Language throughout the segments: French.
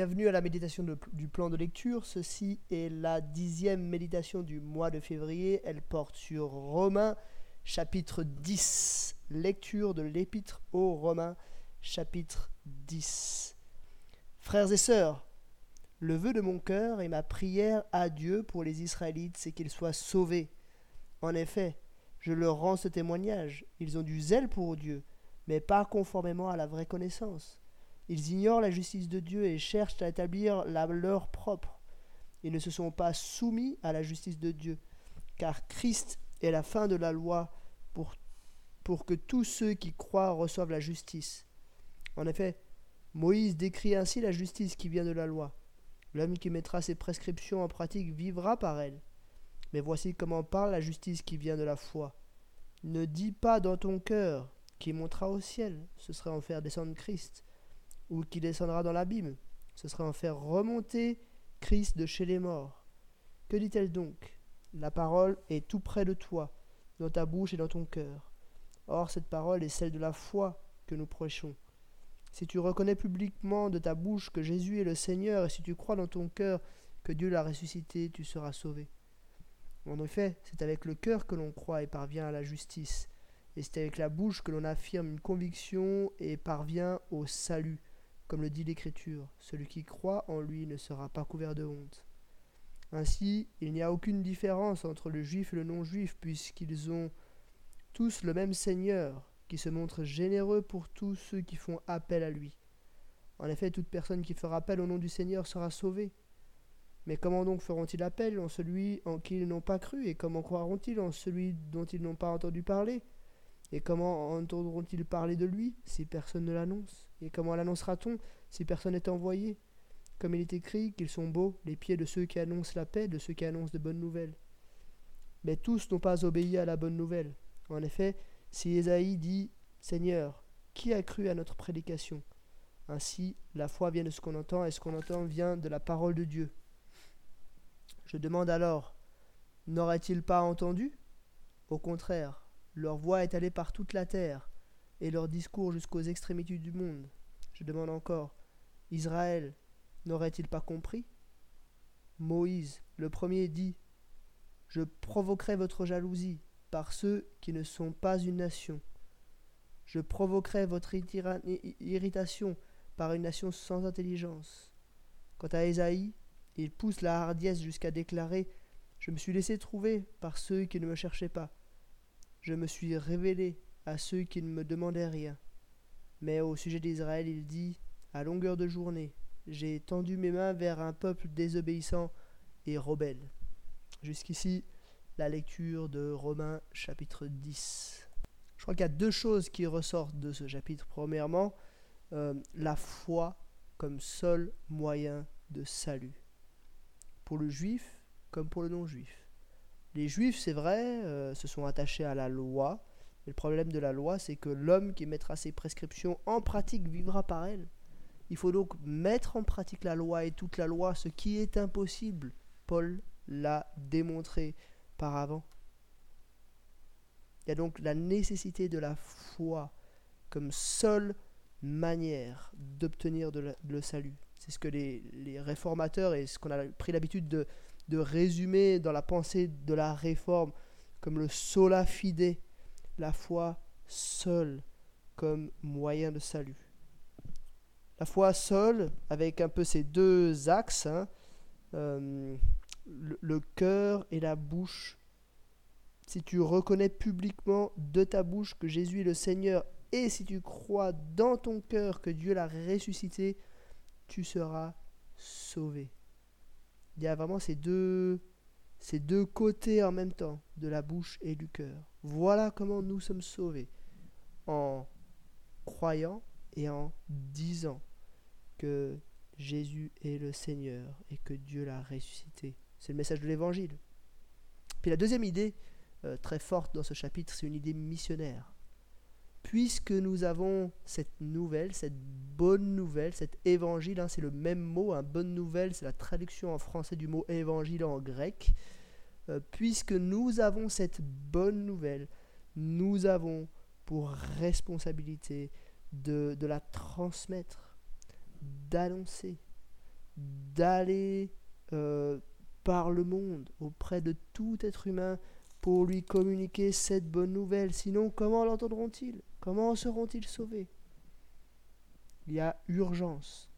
Bienvenue à la méditation du plan de lecture. Ceci est la dixième méditation du mois de février. Elle porte sur Romains chapitre 10. Lecture de l'épître aux Romains chapitre 10. Frères et sœurs, le vœu de mon cœur et ma prière à Dieu pour les Israélites, c'est qu'ils soient sauvés. En effet, je leur rends ce témoignage. Ils ont du zèle pour Dieu, mais pas conformément à la vraie connaissance. Ils ignorent la justice de Dieu et cherchent à établir la leur propre. Ils ne se sont pas soumis à la justice de Dieu, car Christ est la fin de la loi pour, pour que tous ceux qui croient reçoivent la justice. En effet, Moïse décrit ainsi la justice qui vient de la loi. L'homme qui mettra ses prescriptions en pratique vivra par elle. Mais voici comment parle la justice qui vient de la foi. Ne dis pas dans ton cœur qui montera au ciel, ce serait en faire descendre Christ ou qui descendra dans l'abîme. Ce serait en faire remonter Christ de chez les morts. Que dit-elle donc? La parole est tout près de toi, dans ta bouche et dans ton cœur. Or, cette parole est celle de la foi que nous prêchons. Si tu reconnais publiquement de ta bouche que Jésus est le Seigneur, et si tu crois dans ton cœur que Dieu l'a ressuscité, tu seras sauvé. En effet, c'est avec le cœur que l'on croit et parvient à la justice, et c'est avec la bouche que l'on affirme une conviction et parvient au salut. Comme le dit l'Écriture, celui qui croit en lui ne sera pas couvert de honte. Ainsi, il n'y a aucune différence entre le juif et le non-juif, puisqu'ils ont tous le même Seigneur, qui se montre généreux pour tous ceux qui font appel à lui. En effet, toute personne qui fera appel au nom du Seigneur sera sauvée. Mais comment donc feront-ils appel en celui en qui ils n'ont pas cru, et comment croiront-ils en celui dont ils n'ont pas entendu parler? Et comment entendront-ils parler de lui si personne ne l'annonce? Et comment l'annoncera-t-on si personne n'est envoyé? Comme il est écrit qu'ils sont beaux, les pieds de ceux qui annoncent la paix, de ceux qui annoncent de bonnes nouvelles. Mais tous n'ont pas obéi à la bonne nouvelle. En effet, si Ésaïe dit Seigneur, qui a cru à notre prédication? Ainsi, la foi vient de ce qu'on entend, et ce qu'on entend vient de la parole de Dieu. Je demande alors, n'aurait-il pas entendu? Au contraire, leur voix est allée par toute la terre, et leur discours jusqu'aux extrémités du monde. Je demande encore, Israël n'aurait-il pas compris? Moïse, le premier, dit, Je provoquerai votre jalousie par ceux qui ne sont pas une nation. Je provoquerai votre irritation par une nation sans intelligence. Quant à Ésaïe, il pousse la hardiesse jusqu'à déclarer Je me suis laissé trouver par ceux qui ne me cherchaient pas je me suis révélé à ceux qui ne me demandaient rien. Mais au sujet d'Israël, il dit, à longueur de journée, j'ai tendu mes mains vers un peuple désobéissant et rebelle. Jusqu'ici, la lecture de Romains chapitre 10. Je crois qu'il y a deux choses qui ressortent de ce chapitre. Premièrement, euh, la foi comme seul moyen de salut. Pour le juif comme pour le non-juif. Les juifs, c'est vrai, euh, se sont attachés à la loi. Mais le problème de la loi, c'est que l'homme qui mettra ses prescriptions en pratique vivra par elle. Il faut donc mettre en pratique la loi et toute la loi, ce qui est impossible. Paul l'a démontré par avant. Il y a donc la nécessité de la foi comme seule manière d'obtenir le salut. C'est ce que les, les réformateurs et ce qu'on a pris l'habitude de, de résumer dans la pensée de la réforme comme le sola fide, la foi seule comme moyen de salut. La foi seule, avec un peu ces deux axes, hein, euh, le, le cœur et la bouche. Si tu reconnais publiquement de ta bouche que Jésus est le Seigneur et si tu crois dans ton cœur que Dieu l'a ressuscité, tu seras sauvé il y a vraiment ces deux, ces deux côtés en même temps, de la bouche et du cœur. Voilà comment nous sommes sauvés, en croyant et en disant que Jésus est le Seigneur et que Dieu l'a ressuscité. C'est le message de l'Évangile. Puis la deuxième idée, euh, très forte dans ce chapitre, c'est une idée missionnaire puisque nous avons cette nouvelle, cette bonne nouvelle, cet évangile, hein, c'est le même mot, hein, bonne nouvelle, c'est la traduction en français du mot évangile en grec, euh, puisque nous avons cette bonne nouvelle, nous avons pour responsabilité de, la transmettre, d'annoncer. d'aller euh, par le monde auprès de tout être humain pour lui communiquer cette bonne nouvelle. Sinon, comment l'entendront-ils? Comment seront-ils sauvés? Il y a urgence,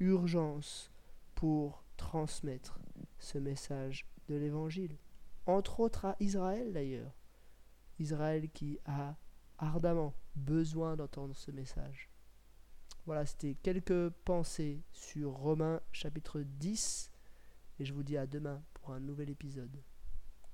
urgence pour transmettre ce message de l'Évangile. Entre autres à Israël d'ailleurs. Israël qui a ardemment besoin d'entendre ce message. Voilà, c'était quelques pensées sur Romains chapitre 10 et je vous dis à demain pour un nouvel épisode.